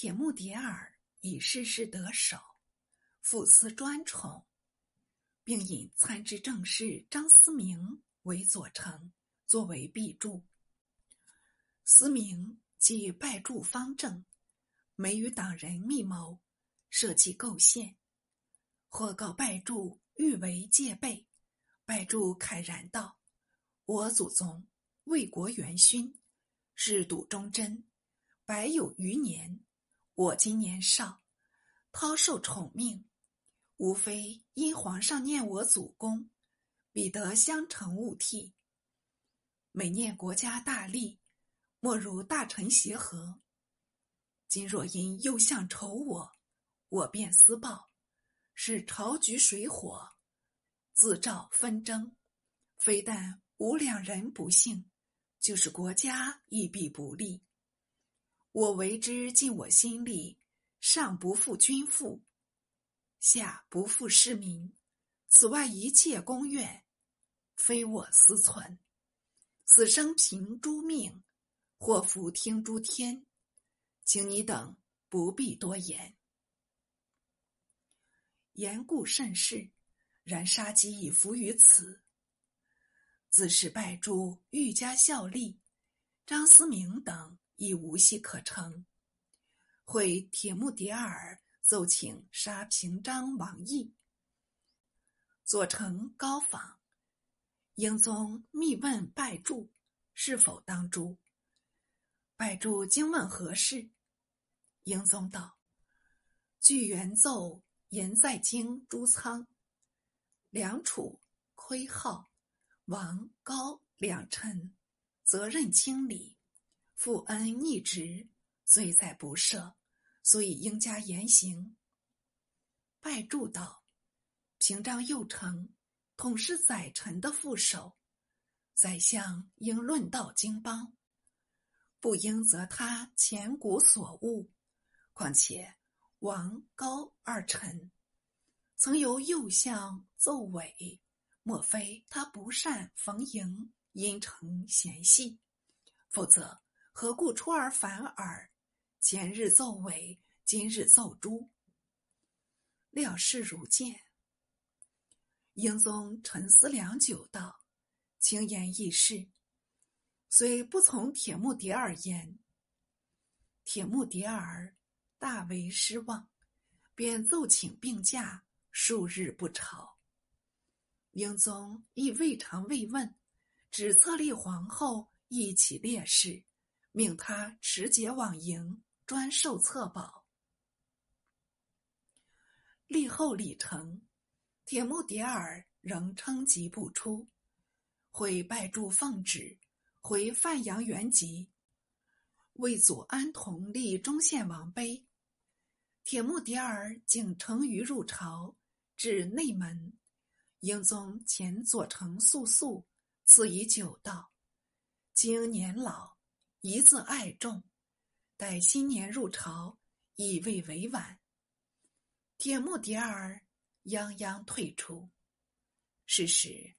铁木迭儿以事事得手，父司专宠，并引参知政事张思明为左丞，作为弼助。思明即拜助方正，每与党人密谋，设计构陷。或告拜助欲为戒备，拜助慨然道：“我祖宗为国元勋，是笃忠贞，百有余年。我今年少，抛受宠命，无非因皇上念我祖功，彼得相承勿替。每念国家大利，莫如大臣协和。今若因右相仇我，我便私报。”使朝局水火，自造纷争。非但吾两人不幸，就是国家亦必不利。我为之尽我心力，上不负君父，下不负市民。此外一切公愿，非我私存。此生凭诸命，祸福听诸天。请你等不必多言。言故甚是，然杀机已伏于此。自是拜诸愈加效力，张思明等亦无戏可成。会铁木迭儿奏请杀平章王义，左丞高访，英宗密问拜祝是否当诛。拜祝惊问何事，英宗道：据原奏。言在京诸仓，梁楚、窥浩、王高两臣，责任清理，负恩逆职，罪在不赦，所以应加严刑。拜祝道：平章右丞，统是宰臣的副手，宰相应论道经邦，不应责他前古所误。况且。王高二臣曾由右相奏委，莫非他不善逢迎，因成嫌隙？否则何故出尔反尔？前日奏委，今日奏诛。料事如见。英宗沉思良久，道：“轻言易事，虽不从铁木迭儿言。铁木迭儿。”大为失望，便奏请病假，数日不朝。英宗亦未尝慰问，只册立皇后一起烈士，命他持节往迎，专受册宝。立后礼成，铁木迭儿仍称疾不出，会拜祝奉旨，回范阳原籍，为祖安同立中献王碑。铁木迭儿竟乘舆入朝，至内门，英宗遣左丞肃肃赐以酒道：“经年老，一字爱重，待新年入朝，已未为晚。”铁木迭儿泱泱退出。是时，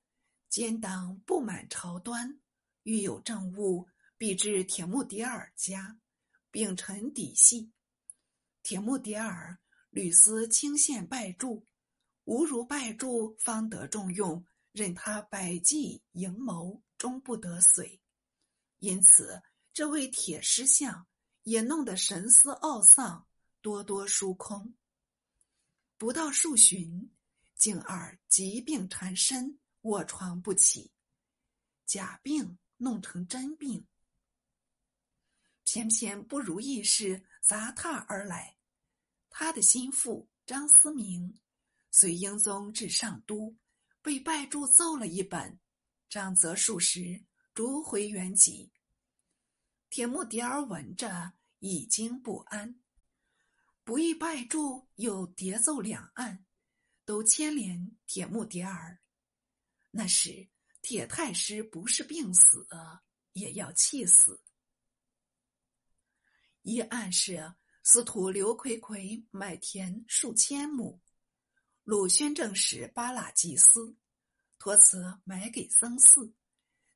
奸党不满朝端，欲有政务，必至铁木迭儿家，秉陈底细。铁木迭儿屡思清献拜祝，吾如拜祝方得重用，任他百计营谋，终不得遂。因此，这位铁狮像也弄得神思懊丧，多多疏空。不到数旬，竟儿疾病缠身，卧床不起，假病弄成真病。偏偏不如意事杂沓而来。他的心腹张思明随英宗至上都，被拜祝奏了一本，杖责数十，逐回原籍。铁木迭儿闻着，已经不安。不意拜住又叠奏两岸，都牵连铁木迭儿。那时铁太师不是病死，也要气死。一案是。司徒刘奎奎买田数千亩，鲁宣政使巴剌祭司，托辞买给僧寺，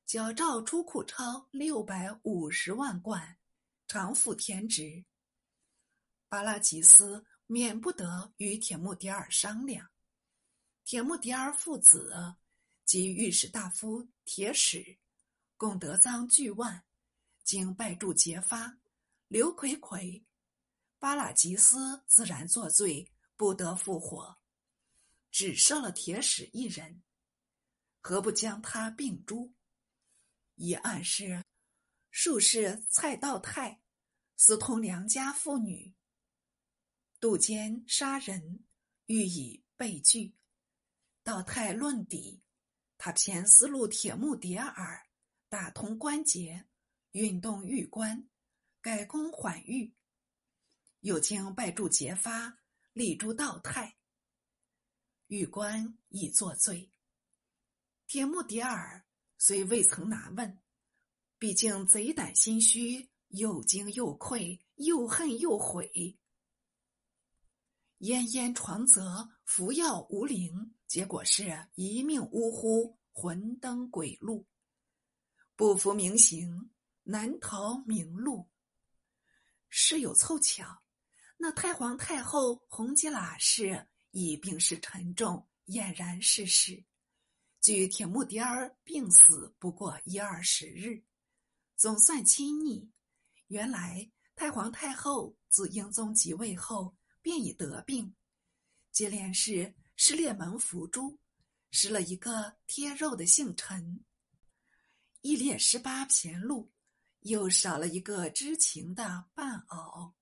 矫诏出库钞六百五十万贯，偿付田职。巴拉吉斯免不得与铁木迭儿商量。铁木迭儿父子及御史大夫铁史共得赃巨万，经拜祝揭发，刘奎奎、巴拉吉斯自然作罪，不得复活，只赦了铁使一人。何不将他并诛？一案是术士蔡道泰私通良家妇女，杜奸杀人，欲以被拒。道泰论底，他偏思路铁木迭儿，打通关节，运动玉关，改弓缓狱。又经拜祝揭发，立诛道泰。玉官已作罪。铁木迭儿虽未曾拿问，毕竟贼胆心虚，又惊又愧，又恨又悔。奄奄床泽，服药无灵，结果是一命呜呼，魂登鬼路。不服明刑，难逃明路。事有凑巧，那太皇太后弘吉喇氏已病势沉重，俨然逝世。距铁木迭儿病死不过一二十日，总算亲昵。原来太皇太后自英宗即位后便已得病，接连是失列门伏诛，失了一个贴肉的姓陈；一列十八骈录，又少了一个知情的伴偶。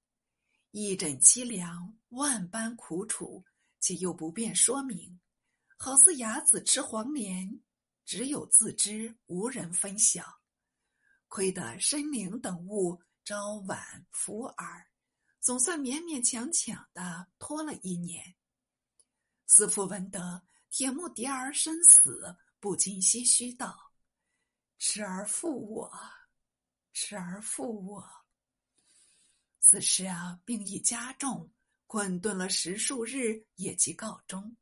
一枕凄凉，万般苦楚，且又不便说明。好似哑子吃黄连，只有自知，无人分晓。亏得申灵等物朝晚伏耳，总算勉勉强强的拖了一年。司父闻得铁木迭儿身死，不禁唏嘘道：“痴儿负我，痴儿负我。”此时啊，病已加重，困顿了十数日，也即告终。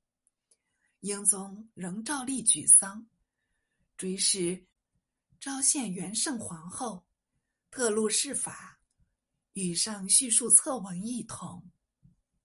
英宗仍照例举丧，追谥昭献元圣皇后，特录谥法，与上叙述册文一同。